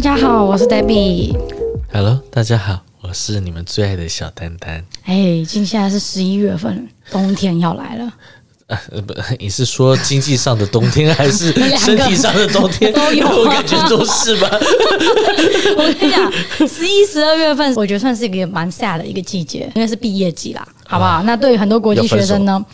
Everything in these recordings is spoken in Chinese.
大家好，我是 Debbie。Hello，大家好，我是你们最爱的小丹丹。哎，今现在是十一月份，冬天要来了。呃，不，你是说经济上的冬天，还是 身体上的冬天？都有，我感觉都是吧。我跟你讲，十一、十二月份，我觉得算是一个蛮 sad 的一个季节，因为是毕业季啦，好不好？啊、那对于很多国际学生呢？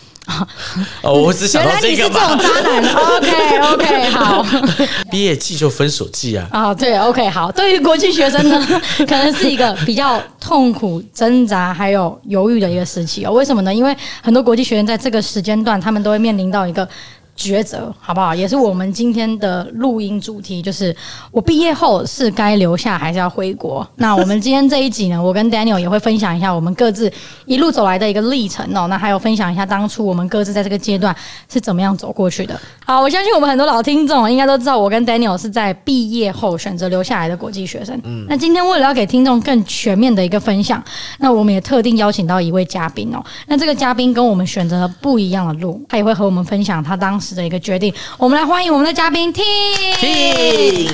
哦，我只想到这个。原来你是这种渣男。OK OK，好。毕业季就分手季啊。啊，对，OK，好。对于国际学生呢，可能是一个比较痛苦、挣扎还有犹豫的一个时期哦。为什么呢？因为很多国际学生在这个时间段，他们都会面临到一个。抉择好不好？也是我们今天的录音主题，就是我毕业后是该留下还是要回国？那我们今天这一集呢，我跟 Daniel 也会分享一下我们各自一路走来的一个历程哦。那还有分享一下当初我们各自在这个阶段是怎么样走过去的。好，我相信我们很多老听众应该都知道，我跟 Daniel 是在毕业后选择留下来的国际学生。嗯，那今天为了要给听众更全面的一个分享，那我们也特定邀请到一位嘉宾哦。那这个嘉宾跟我们选择了不一样的路，他也会和我们分享他当时。的一个决定，我们来欢迎我们的嘉宾 Tim。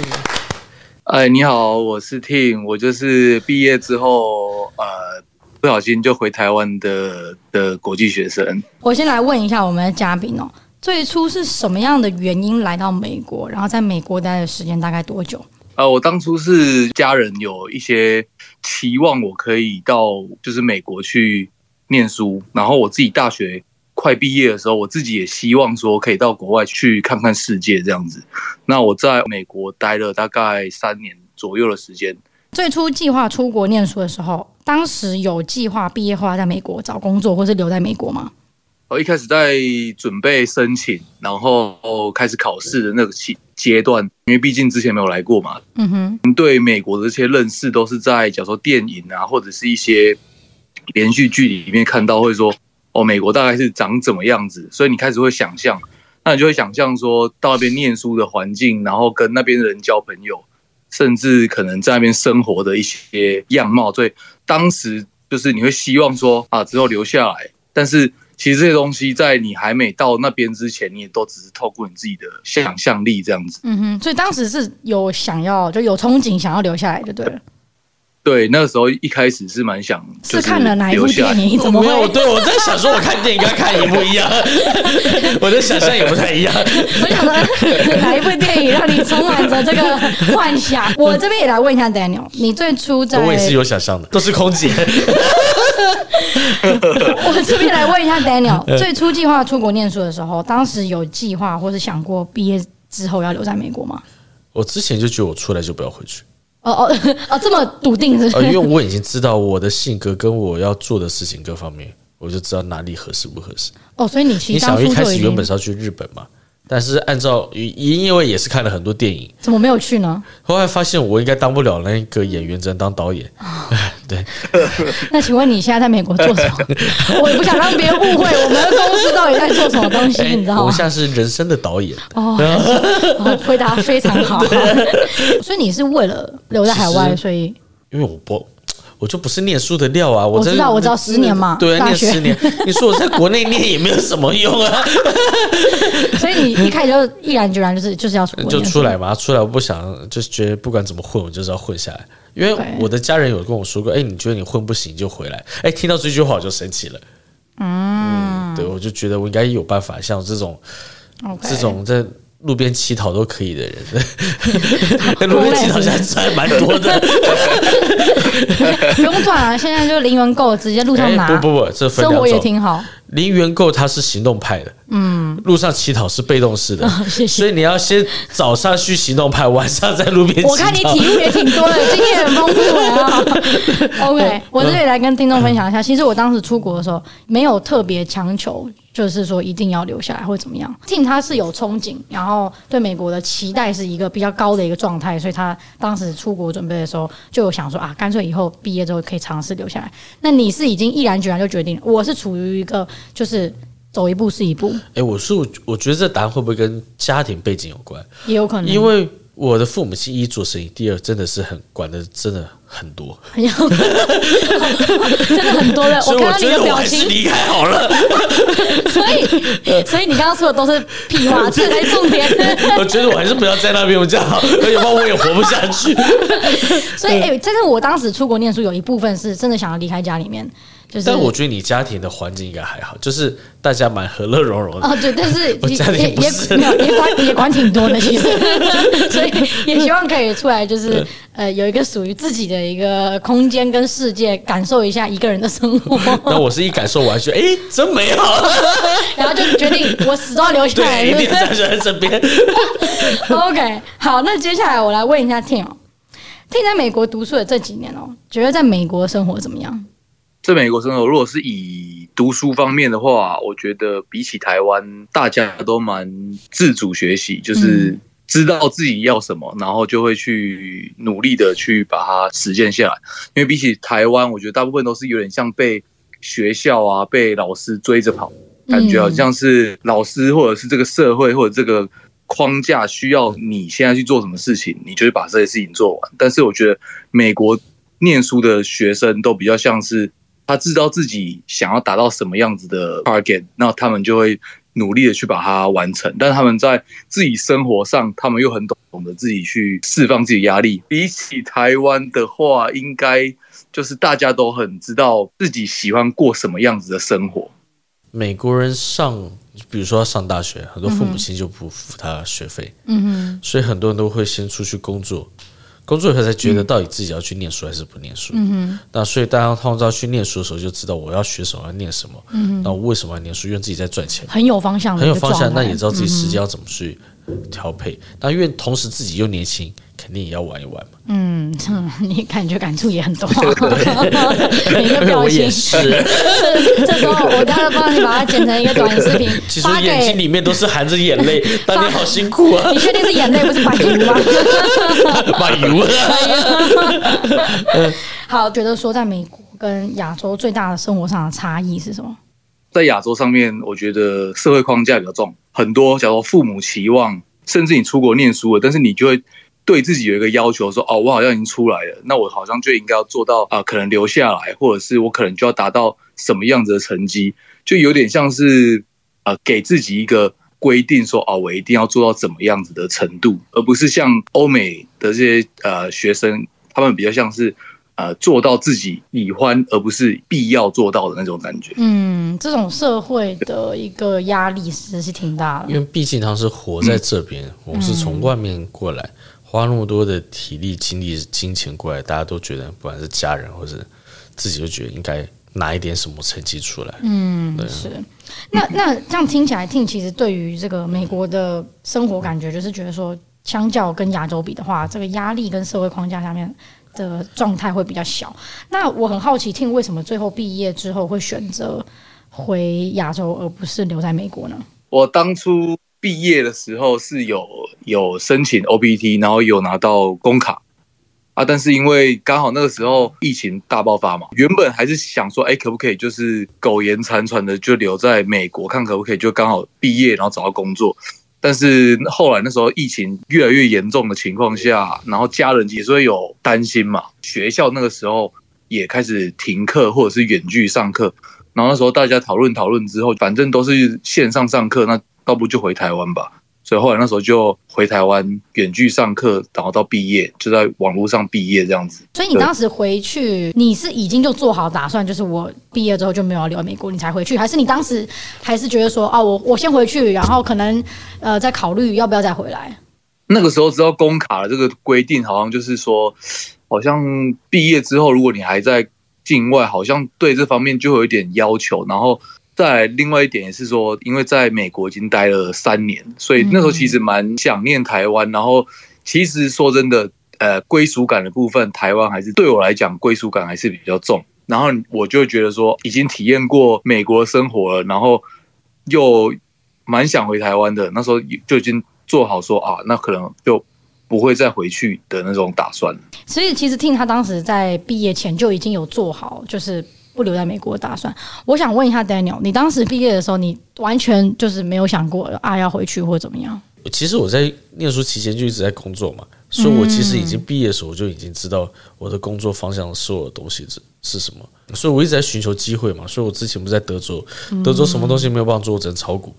哎，你好，我是 Tim，我就是毕业之后呃不小心就回台湾的的国际学生。我先来问一下我们的嘉宾哦，最初是什么样的原因来到美国？然后在美国待的时间大概多久？呃，我当初是家人有一些期望，我可以到就是美国去念书，然后我自己大学。快毕业的时候，我自己也希望说可以到国外去看看世界这样子。那我在美国待了大概三年左右的时间。最初计划出国念书的时候，当时有计划毕业后要在美国找工作，或是留在美国吗？我一开始在准备申请，然后开始考试的那个期阶段，因为毕竟之前没有来过嘛。嗯哼，对美国的这些认识都是在假如说电影啊，或者是一些连续剧里面看到，或者说。哦，美国大概是长怎么样子？所以你开始会想象，那你就会想象说到那边念书的环境，然后跟那边的人交朋友，甚至可能在那边生活的一些样貌。所以当时就是你会希望说啊，之后留下来。但是其实这些东西在你还没到那边之前，你也都只是透过你自己的想象力这样子。嗯哼，所以当时是有想要，就有憧憬想要留下来，就对。对，那个时候一开始是蛮想是，是看了哪一部电影？怎么会？没有，对，我在想说，我看电影跟看一部一样，我的想象也不太一样。我想说，哪一部电影让你充满着这个幻想？我这边也来问一下 Daniel，你最初在我也是有想象的，都是空姐。我这边来问一下 Daniel，最初计划出国念书的时候，当时有计划或是想过毕业之后要留在美国吗？我之前就觉得我出来就不要回去。哦哦 哦，这么笃定是不是？因为我已经知道我的性格跟我要做的事情各方面，我就知道哪里合适不合适。哦，所以你你想一开始原本是要去日本嘛？但是按照因为也是看了很多电影，怎么没有去呢？后来发现我应该当不了那个演员，只能当导演。对。那请问你现在在美国做什么？我也不想让别人误会我们的公司到底在做什么东西，你知道吗？我现在是人生的导演。哦，回答非常好。所以你是为了留在海外，所以因为我不。我就不是念书的料啊！我知道，我知道，十年嘛，对啊，念十年。你说我在国内念也没有什么用啊。所以你一开始就毅然决然就是就是要出国，就出来嘛。出来我不想，就是觉得不管怎么混，我就是要混下来。因为我的家人有跟我说过，哎，你觉得你混不行就回来。哎，听到这句话我就生气了。嗯，对，我就觉得我应该有办法，像这种这种在。路边乞讨都可以的人，路边乞讨现在赚蛮多的，不用赚啊！现在就零元购，直接路上拿。不不不，这生活也挺好。零元购它是行动派的，嗯，路上乞讨是被动式的，谢谢。所以你要先早上去行动派，晚上在路边。我看你体悟也挺多的，经验很丰富啊。OK，我这里来跟听众分享一下，其实我当时出国的时候没有特别强求。就是说一定要留下来或怎么样，Tim 他是有憧憬，然后对美国的期待是一个比较高的一个状态，所以他当时出国准备的时候就有想说啊，干脆以后毕业之后可以尝试留下来。那你是已经毅然决然就决定，我是处于一个就是走一步是一步。哎、我是我，觉得这答案会不会跟家庭背景有关？也有可能，因为我的父母亲一做生意，第二真的是很管的，真的。很多，很，真的很多的。我觉得我还是离开好了。所以，所以你刚刚说的都是屁话，这才重点。我觉得我还是不要在那边比较好，要不然我也活不下去。所以，哎、欸，但是我当时出国念书，有一部分是真的想要离开家里面。就是、但我觉得你家庭的环境应该还好，就是大家蛮和乐融融的。哦，对，但是 我家庭也也没有也管也管挺多的，其实，所以也希望可以出来，就是呃有一个属于自己的一个空间跟世界，感受一下一个人的生活。那我是一感受，我还觉得哎，真美好，然后就决定我死都要留下来，对，一定要留在这边。OK，好，那接下来我来问一下 Tim，Tim 在美国读书的这几年哦，觉得在美国生活怎么样？在美国生活，如果是以读书方面的话，我觉得比起台湾，大家都蛮自主学习，就是知道自己要什么，然后就会去努力的去把它实践下来。因为比起台湾，我觉得大部分都是有点像被学校啊、被老师追着跑，感觉好像是老师或者是这个社会或者这个框架需要你现在去做什么事情，你就会把这些事情做完。但是我觉得美国念书的学生都比较像是。他知道自己想要达到什么样子的 target，那他们就会努力的去把它完成。但他们在自己生活上，他们又很懂懂得自己去释放自己压力。比起台湾的话，应该就是大家都很知道自己喜欢过什么样子的生活。美国人上，比如说要上大学，很多父母亲就不付他学费，嗯哼，所以很多人都会先出去工作。工作以后才觉得到底自己要去念书还是不念书。嗯哼。那所以大家通常去念书的时候就知道我要学什么，要念什么。嗯。那我为什么要念书？因为自己在赚钱。很有方向。很有方向，那也知道自己时间要怎么去调配。那因为同时自己又年轻，肯定也要玩一玩嘛。嗯，你感觉感触也很多。每个 表情。我也是。这时候我刚刚帮你把它剪成一个短视频，其实眼睛里面都是含着眼泪。但你好辛苦啊！你确定是眼泪不是白油吗？白油。好，觉得说在美国跟亚洲最大的生活上的差异是什么？在亚洲上面，我觉得社会框架比较重，很多假如父母期望，甚至你出国念书了，但是你就会。对自己有一个要求，说哦，我好像已经出来了，那我好像就应该要做到啊、可能留下来，或者是我可能就要达到什么样子的成绩，就有点像是呃，给自己一个规定说，说哦，我一定要做到怎么样子的程度，而不是像欧美的这些呃学生，他们比较像是呃做到自己喜欢，而不是必要做到的那种感觉。嗯，这种社会的一个压力其实是挺大的，因为毕竟他是活在这边，嗯、我们是从外面过来。花那么多的体力、精力、金钱过来，大家都觉得，不管是家人或者自己，就觉得应该拿一点什么成绩出来。嗯，对是。那那这样听起来，听其实对于这个美国的生活感觉，就是觉得说，相较跟亚洲比的话，这个压力跟社会框架下面的状态会比较小。那我很好奇，听为什么最后毕业之后会选择回亚洲，而不是留在美国呢？我当初。毕业的时候是有有申请 OPT，然后有拿到工卡啊，但是因为刚好那个时候疫情大爆发嘛，原本还是想说，哎，可不可以就是苟延残喘的就留在美国，看可不可以就刚好毕业，然后找到工作。但是后来那时候疫情越来越严重的情况下，然后家人也是会有担心嘛，学校那个时候也开始停课或者是远距上课，然后那时候大家讨论讨论之后，反正都是线上上课，那。倒不就回台湾吧，所以后来那时候就回台湾远距上课，然后到毕业就在网络上毕业这样子。所以你当时回去，你是已经就做好打算，就是我毕业之后就没有要留在美国，你才回去，还是你当时还是觉得说，哦，我我先回去，然后可能呃再考虑要不要再回来？那个时候知道工卡的这个规定，好像就是说，好像毕业之后，如果你还在境外，好像对这方面就有一点要求，然后。再另外一点也是说，因为在美国已经待了三年，所以那时候其实蛮想念台湾。然后其实说真的，呃，归属感的部分，台湾还是对我来讲归属感还是比较重。然后我就觉得说，已经体验过美国生活了，然后又蛮想回台湾的。那时候就已经做好说啊，那可能就不会再回去的那种打算。所以其实听他当时在毕业前就已经有做好，就是。不留在美国的打算，我想问一下 Daniel，你当时毕业的时候，你完全就是没有想过啊要回去或怎么样？其实我在念书期间就一直在工作嘛，所以我其实已经毕业的时候，我就已经知道我的工作方向所有的东西是是什么。所以我一直在寻求机会嘛。所以我之前不是在德州，德州什么东西没有办法做，我只能炒股。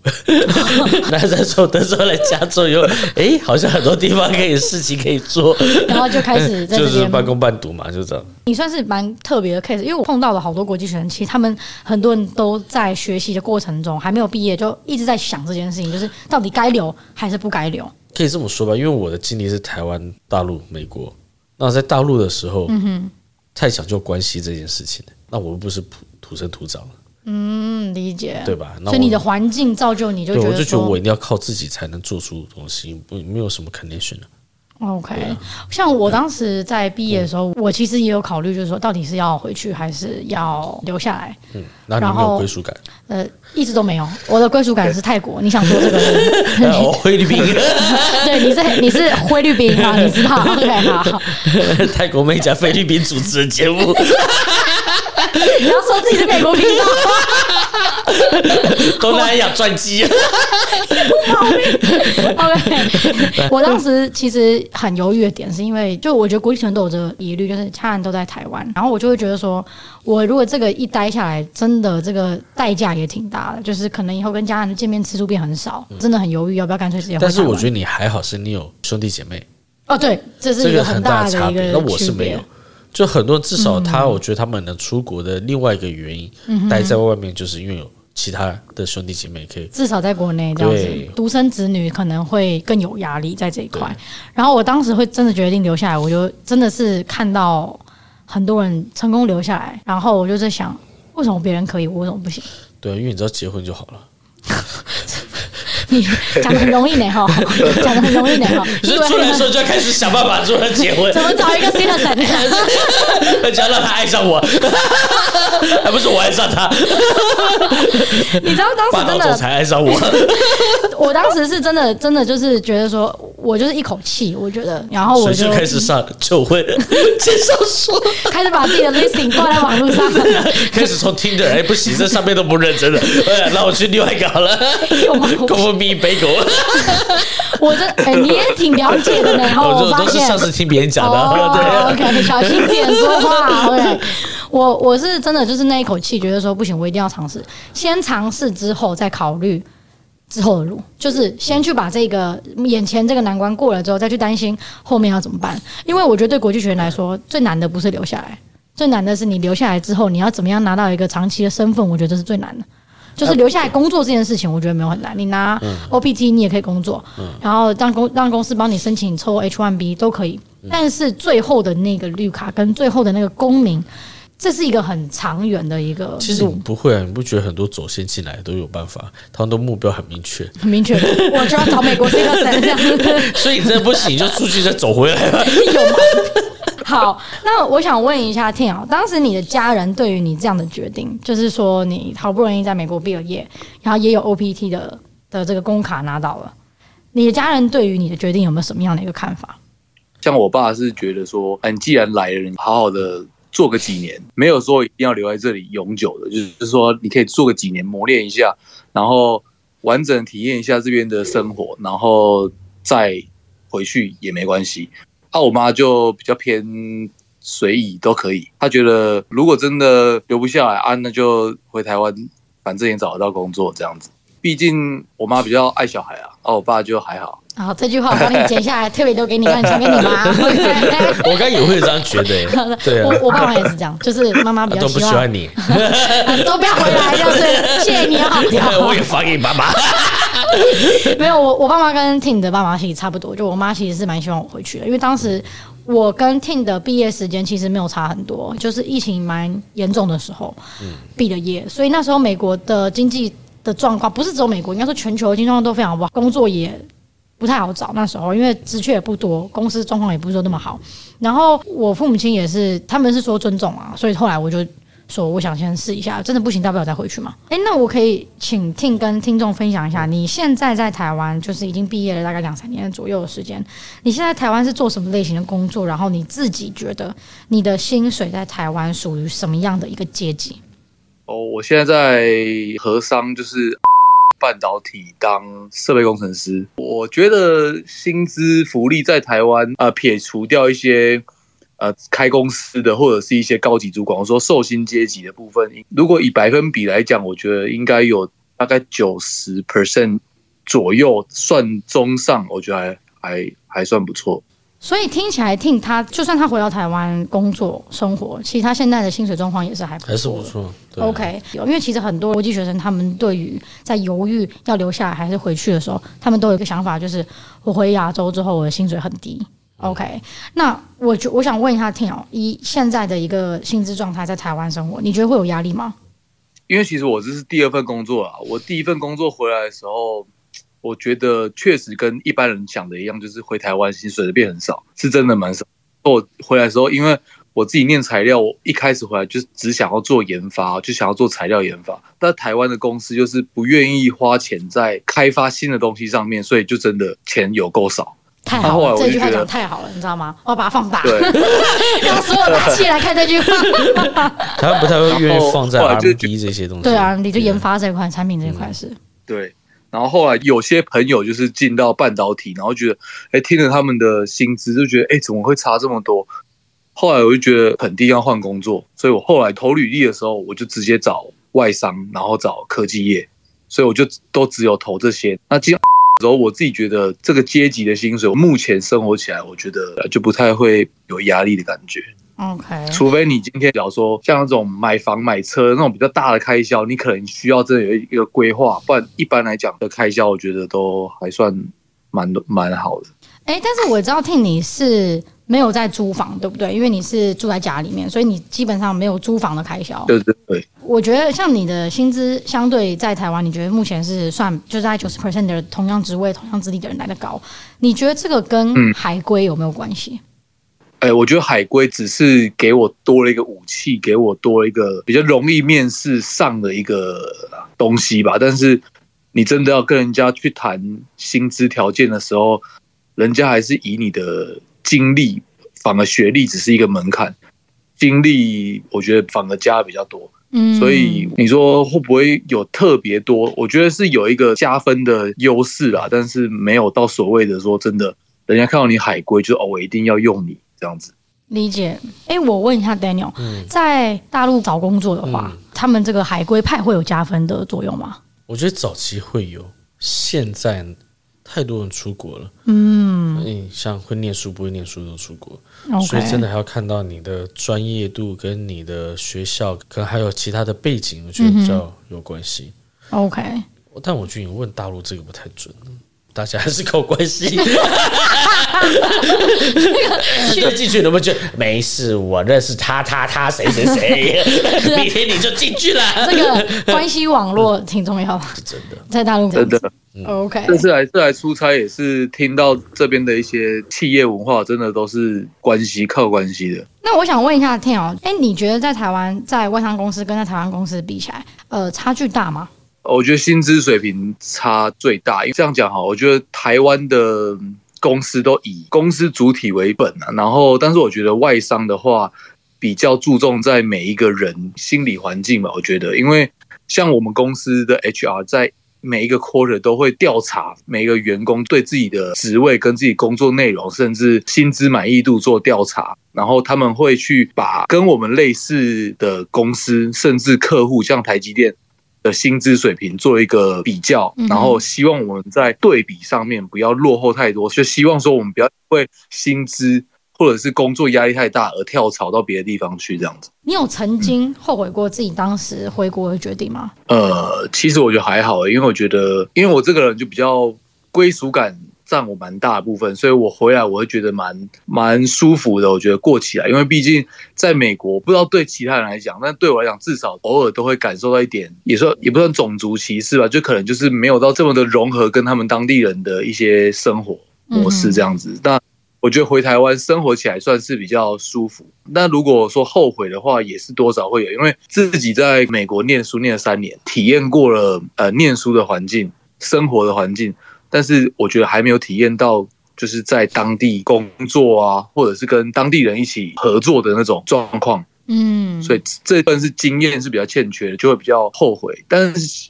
那在从德州来加州以后，哎，好像很多地方可以事情可以做，然后就开始在就是半工半读嘛，就这样。你算是蛮特别的 case，因为我碰到了好多国际学生，其实他们很多人都在学习的过程中还没有毕业，就一直在想这件事情，就是到底该留还是不该留。可以这么说吧，因为我的经历是台湾、大陆、美国。那在大陆的时候，嗯哼，太讲究关系这件事情，那我又不是土土生土长的，嗯，理解，对吧？所以你的环境造就你就觉得，我就觉得我一定要靠自己才能做出东西，不没有什么 connection 的。OK，像我当时在毕业的时候，我其实也有考虑，就是说到底是要回去还是要留下来。嗯，然后没有归属感？呃，一直都没有。我的归属感是泰国。你想说这个人？我菲律宾。对，你是你是菲律宾啊？你知道？OK，好。泰国妹加菲律宾主持的节目。你要说自己是美国频道。东南亚转机，有毛病。OK，我当时其实很犹豫的点，是因为就我觉得国际学生都有这个疑虑，就是家人都在台湾，然后我就会觉得说，我如果这个一待下来，真的这个代价也挺大的，就是可能以后跟家人的见面次数变很少，真的很犹豫要不要干脆直接回。但是我觉得你还好，是你有兄弟姐妹。哦，对，这是一个很大的差别。那我是没有。就很多，至少他，我觉得他们能出国的另外一个原因，待在外面，就是因为有其他的兄弟姐妹可以。至少在国内这样子，独生子女可能会更有压力在这一块。然后我当时会真的决定留下来，我就真的是看到很多人成功留下来，然后我就在想，为什么别人可以，我为什么不行？对，因为你知道结婚就好了。你 讲的很容易呢，哈，讲的很容易呢，哈。所以出来的时候就要开始想办法如何结婚，怎么找一个新的神，只要让他爱上我，还不是我爱上他。你知道当时真的才爱上我，我当时是真的真的就是觉得说，我就是一口气，我觉得，然后我就开始上求婚介绍书，开始把自己的 listing 挂在网络上，开始从听的，哎，不行，这上面都不认真的，哎，那我去另外一个好了。一杯狗，我这哎，你也挺了解的呢。然后我发现，都是上次听别人讲的。哦、对，OK，小心点说话。OK，我我是真的就是那一口气，觉得说不行，我一定要尝试。先尝试之后再考虑之后的路，就是先去把这个眼前这个难关过了之后，再去担心后面要怎么办。因为我觉得对国际学员来说，最难的不是留下来，最难的是你留下来之后，你要怎么样拿到一个长期的身份。我觉得这是最难的。就是留下来工作这件事情，我觉得没有很难。你拿 OPT，你也可以工作，然后让公让公司帮你申请抽 H1B 都可以。但是最后的那个绿卡跟最后的那个公民，这是一个很长远的一个。其实你不会啊，你不觉得很多走线进来都有办法？他们的目标很明确，很明确。我就要找美国这个省这样子。所以你真的不行，就出去再走回来吧。有吗？好，那我想问一下 Tim 啊，当时你的家人对于你这样的决定，就是说你好不容易在美国毕了业，然后也有 OPT 的的这个工卡拿到了，你的家人对于你的决定有没有什么样的一个看法？像我爸是觉得说，嗯，既然来了，你好好的做个几年，没有说一定要留在这里永久的，就是说你可以做个几年磨练一下，然后完整体验一下这边的生活，然后再回去也没关系。啊、我妈就比较偏随意，都可以。她觉得如果真的留不下来啊，那就回台湾，反正也找得到工作这样子。毕竟我妈比较爱小孩啊，啊，我爸就还好。好，这句话我帮你剪下来，特别留给你，让你传给你妈。我刚也会这样觉得，对啊，我我爸妈也是这样，就是妈妈比较喜欢都不喜欢你，都不要回来，就是谢谢你哦。我也发给你爸妈。没有，我我爸妈跟 Tin 的爸妈其实差不多，就我妈其实是蛮希望我回去的，因为当时我跟 Tin 的毕业时间其实没有差很多，就是疫情蛮严重的时候毕的业，所以那时候美国的经济的状况不是只有美国，应该说全球的经济状况都非常不好，工作也不太好找。那时候因为职缺也不多，公司状况也不是说那么好，然后我父母亲也是，他们是说尊重啊，所以后来我就。说我想先试一下，真的不行，大不了再回去嘛。诶，那我可以请 Tim 跟听众分享一下，你现在在台湾就是已经毕业了大概两三年左右的时间，你现在台湾是做什么类型的工作？然后你自己觉得你的薪水在台湾属于什么样的一个阶级？哦，我现在在和商，就是。半导体当设备工程师。我觉得薪资福利在台湾，呃，撇除掉一些呃开公司的或者是一些高级主管，我说受薪阶级的部分，如果以百分比来讲，我觉得应该有大概九十 percent 左右，算中上，我觉得还还还算不错。所以听起来，Tim 他就算他回到台湾工作生活，其实他现在的薪水状况也是还不错，还是不错。OK，因为其实很多国际学生他们对于在犹豫要留下来还是回去的时候，他们都有一个想法，就是我回亚洲之后，我的薪水很低。OK，那我就我想问一下 Tim 哦，以现在的一个薪资状态在台湾生活，你觉得会有压力吗？因为其实我这是第二份工作啊，我第一份工作回来的时候。我觉得确实跟一般人想的一样，就是回台湾薪水的变很少，是真的蛮少。我回来的时候，因为我自己念材料，我一开始回来就只想要做研发，就想要做材料研发。但台湾的公司就是不愿意花钱在开发新的东西上面，所以就真的钱有够少。太好了，这句话讲太好了，你知道吗？我要把它放大，用所有的气来看这句话。他不太会愿意放在 R&D 这些东西。对啊，你就研发这一块，产品这一块是。对。然后后来有些朋友就是进到半导体，然后觉得，哎，听了他们的薪资就觉得，哎，怎么会差这么多？后来我就觉得肯定要换工作，所以我后来投履历的时候，我就直接找外商，然后找科技业，所以我就都只有投这些。那进 时候我自己觉得这个阶级的薪水，我目前生活起来，我觉得就不太会有压力的感觉。OK，除非你今天假如说像那种买房买车那种比较大的开销，你可能需要真的有一个规划，不然一般来讲的开销，我觉得都还算蛮蛮好的。哎、欸，但是我知道 Tim 你是没有在租房，对不对？因为你是住在家里面，所以你基本上没有租房的开销。对对对。我觉得像你的薪资相对在台湾，你觉得目前是算就是在九十 percent 的同样职位、同样资历的人来的高，你觉得这个跟海归有没有关系？嗯哎，我觉得海归只是给我多了一个武器，给我多了一个比较容易面试上的一个东西吧。但是你真的要跟人家去谈薪资条件的时候，人家还是以你的经历，反而学历只是一个门槛，经历我觉得反而加的比较多。嗯，所以你说会不会有特别多？我觉得是有一个加分的优势啦，但是没有到所谓的说真的，人家看到你海归就哦，我一定要用你。这样子理解。哎，我问一下 Daniel，嗯，在大陆找工作的话，嗯，他们这个海归派会有加分的作用吗？我觉得早期会有，现在太多人出国了。嗯，像会念书不会念书都出国所以真的还要看到你的专业度跟你的学校，可能还有其他的背景，我觉得比较有关系。OK，但我觉得你问大陆这个不太准。大家还是靠关系，那个进去能不能就没事？我认识他，他，他，谁，谁，谁，明天你就进去了。这个关系网络挺重要的，是真的，在大陆真的。OK，这次来这来出差也是听到这边的一些企业文化，真的都是关系靠关系的。那我想问一下 Tim 哦，哎，你觉得在台湾，在外商公司跟在台湾公司比起来，呃，差距大吗？我觉得薪资水平差最大，因为这样讲哈，我觉得台湾的公司都以公司主体为本啊，然后但是我觉得外商的话比较注重在每一个人心理环境吧，我觉得，因为像我们公司的 HR 在每一个 quarter 都会调查每一个员工对自己的职位跟自己工作内容，甚至薪资满意度做调查，然后他们会去把跟我们类似的公司，甚至客户，像台积电。的薪资水平做一个比较，然后希望我们在对比上面不要落后太多，就希望说我们不要因为薪资或者是工作压力太大而跳槽到别的地方去这样子。你有曾经后悔过自己当时回国的决定吗？呃，其实我觉得还好，因为我觉得，因为我这个人就比较归属感。占我蛮大的部分，所以我回来我会觉得蛮蛮舒服的。我觉得过起来，因为毕竟在美国，不知道对其他人来讲，但对我来讲，至少偶尔都会感受到一点，也说也不算种族歧视吧，就可能就是没有到这么的融合跟他们当地人的一些生活模式这样子。那我觉得回台湾生活起来算是比较舒服。那如果说后悔的话，也是多少会有，因为自己在美国念书念了三年，体验过了呃念书的环境、生活的环境。但是我觉得还没有体验到，就是在当地工作啊，或者是跟当地人一起合作的那种状况。嗯，所以这份是经验是比较欠缺的，就会比较后悔。但是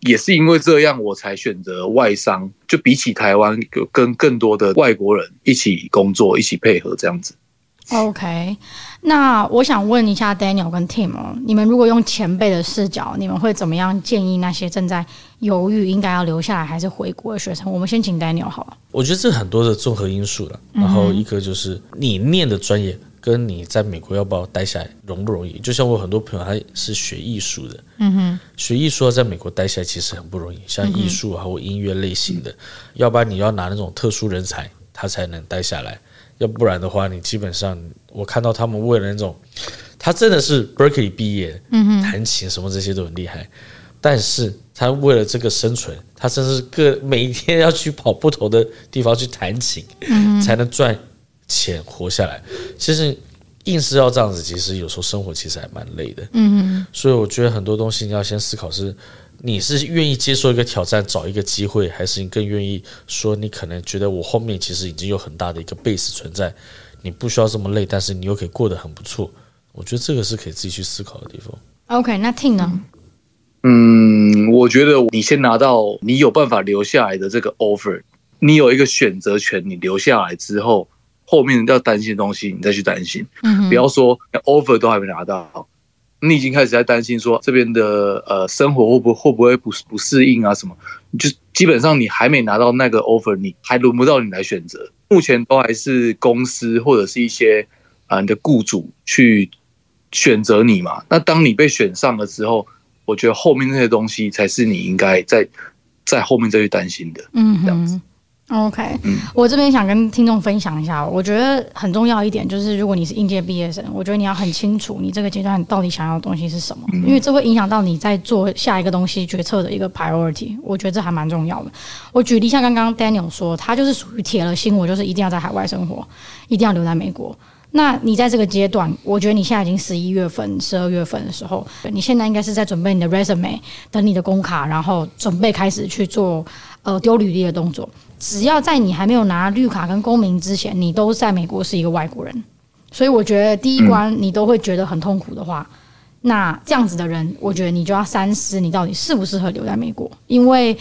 也是因为这样，我才选择外商。就比起台湾，跟更多的外国人一起工作，一起配合这样子。OK，那我想问一下 Daniel 跟 Tim，你们如果用前辈的视角，你们会怎么样建议那些正在犹豫应该要留下来还是回国的学生？我们先请 Daniel 好了。我觉得这很多的综合因素了，然后一个就是你念的专业跟你在美国要不要待下来容不容易？就像我很多朋友他是学艺术的，嗯哼，学艺术要在美国待下来其实很不容易，像艺术啊或音乐类型的，要不然你要拿那种特殊人才，他才能待下来。要不然的话，你基本上我看到他们为了那种，他真的是 Berkeley 毕业，弹琴什么这些都很厉害，但是他为了这个生存，他甚至各每一天要去跑不同的地方去弹琴，嗯，才能赚钱活下来。其实硬是要这样子，其实有时候生活其实还蛮累的。所以我觉得很多东西你要先思考是。你是愿意接受一个挑战，找一个机会，还是你更愿意说你可能觉得我后面其实已经有很大的一个 base 存在，你不需要这么累，但是你又可以过得很不错。我觉得这个是可以自己去思考的地方。OK，那 t i n 呢？嗯，我觉得你先拿到你有办法留下来的这个 offer，你有一个选择权，你留下来之后，后面要担心的东西你再去担心。嗯，不要说 offer 都还没拿到。你已经开始在担心说这边的呃生活会不会会不会不不适应啊什么？就基本上你还没拿到那个 offer，你还轮不到你来选择。目前都还是公司或者是一些啊你的雇主去选择你嘛。那当你被选上了之后，我觉得后面那些东西才是你应该在在后面再去担心的。嗯，这样子。OK，我这边想跟听众分享一下，我觉得很重要一点就是，如果你是应届毕业生，我觉得你要很清楚你这个阶段到底想要的东西是什么，因为这会影响到你在做下一个东西决策的一个 priority。我觉得这还蛮重要的。我举例像刚刚 Daniel 说，他就是属于铁了心，我就是一定要在海外生活，一定要留在美国。那你在这个阶段，我觉得你现在已经十一月份、十二月份的时候，你现在应该是在准备你的 resume，等你的工卡，然后准备开始去做呃丢履历的动作。只要在你还没有拿绿卡跟公民之前，你都在美国是一个外国人，所以我觉得第一关你都会觉得很痛苦的话，那这样子的人，我觉得你就要三思，你到底适不适合留在美国，因为。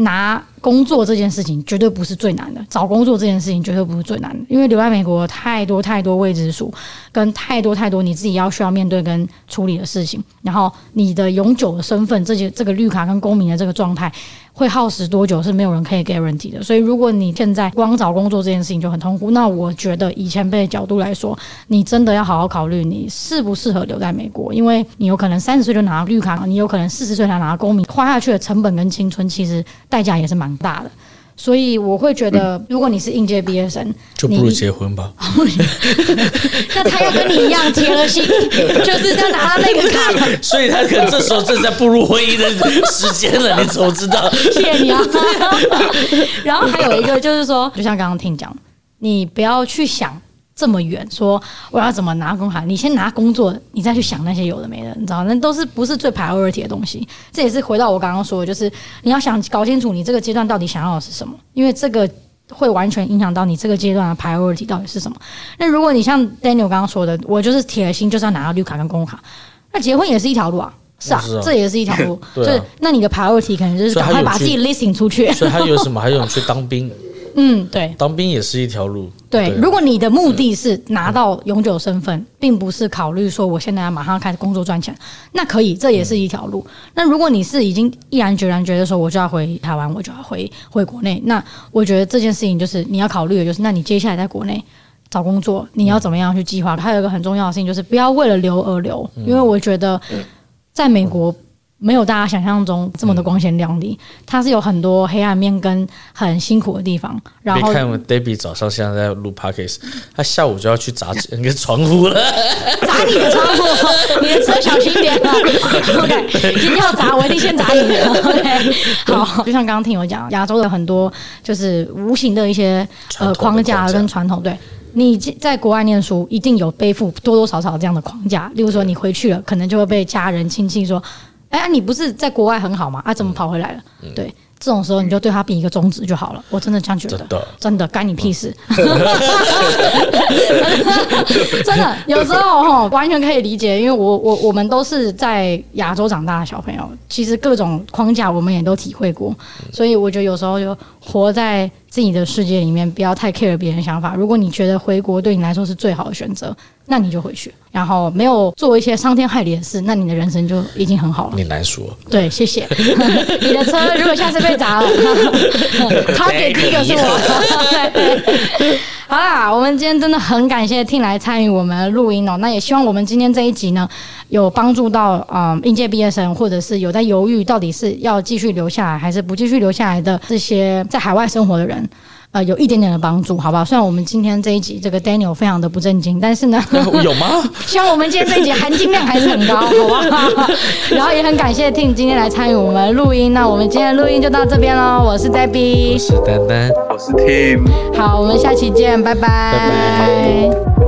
拿工作这件事情绝对不是最难的，找工作这件事情绝对不是最难的，因为留在美国太多太多未知数，跟太多太多你自己要需要面对跟处理的事情，然后你的永久的身份，这些这个绿卡跟公民的这个状态会耗时多久是没有人可以 guarantee 的，所以如果你现在光找工作这件事情就很痛苦，那我觉得以前辈的角度来说，你真的要好好考虑你适不适合留在美国，因为你有可能三十岁就拿绿卡，你有可能四十岁才拿到公民，花下去的成本跟青春其实。代价也是蛮大的，所以我会觉得，如果你是应届毕业生，就不如结婚吧。那他要跟你一样铁了心，就是要拿到那个卡，所以他可能这时候正在步入婚姻的时间了。你怎么知道？谢谢你啊。然后还有一个就是说，就像刚刚听讲，你不要去想。这么远，说我要怎么拿工卡？你先拿工作，你再去想那些有的没的，你知道，那都是不是最 priority 的东西。这也是回到我刚刚说的，就是你要想搞清楚你这个阶段到底想要的是什么，因为这个会完全影响到你这个阶段的 priority 到底是什么。那如果你像 Daniel 刚刚说的，我就是铁了心就是要拿到绿卡跟工卡，那结婚也是一条路啊，是啊，是啊，这也是一条路。对、啊，那你的 priority 可能就是赶快把自己 listing 出去。所以还有什么？还有去当兵。嗯，对，当兵也是一条路。对，如果你的目的是拿到永久身份，并不是考虑说我现在要马上开始工作赚钱，那可以，这也是一条路。那如果你是已经毅然决然觉得说我就要回台湾，我就要回回国内，那我觉得这件事情就是你要考虑的，就是那你接下来在国内找工作，你要怎么样去计划？还有一个很重要的事情就是不要为了留而留，因为我觉得在美国。没有大家想象中这么的光鲜亮丽，它是有很多黑暗面跟很辛苦的地方。然后，看我们 Debbie 早上现在在录 Podcast，他下午就要去砸那个 窗户了，砸你的窗户，你的车小心点啊！OK，今天要砸，我一定先砸你的。OK，好，就像刚刚听我讲，亚洲的很多就是无形的一些呃框架跟传统，对，你在国外念书，一定有背负多多少少这样的框架。例如说，你回去了，可能就会被家人亲戚说。哎、欸，你不是在国外很好吗？啊，怎么跑回来了？嗯、对，这种时候你就对他比一个中指就好了。我真的这样觉得，真的，干你屁事。真的，真的，有时候哈，完全可以理解，因为我我我们都是在亚洲长大的小朋友，其实各种框架我们也都体会过，所以我觉得有时候就活在自己的世界里面，不要太 care 别人的想法。如果你觉得回国对你来说是最好的选择，那你就回去，然后没有做一些伤天害理的事，那你的人生就已经很好了。你难说。对，谢谢。你的车如果下次被砸了，他给第一个 是我。好啦，我们今天真的很感谢 Tim 来参与我们的录音哦。那也希望我们今天这一集呢，有帮助到嗯应届毕业生，或者是有在犹豫到底是要继续留下来还是不继续留下来的这些在海外生活的人。呃，有一点点的帮助，好不好？虽然我们今天这一集这个 Daniel 非常的不正经，但是呢，有吗？希望我们今天这一集含金量还是很高，好不好？然后也很感谢 Tim 今天来参与我们录音，那我们今天的录音就到这边喽。我是 Debbie，我是丹丹，我是 Tim。好，我们下期见，拜拜。拜拜。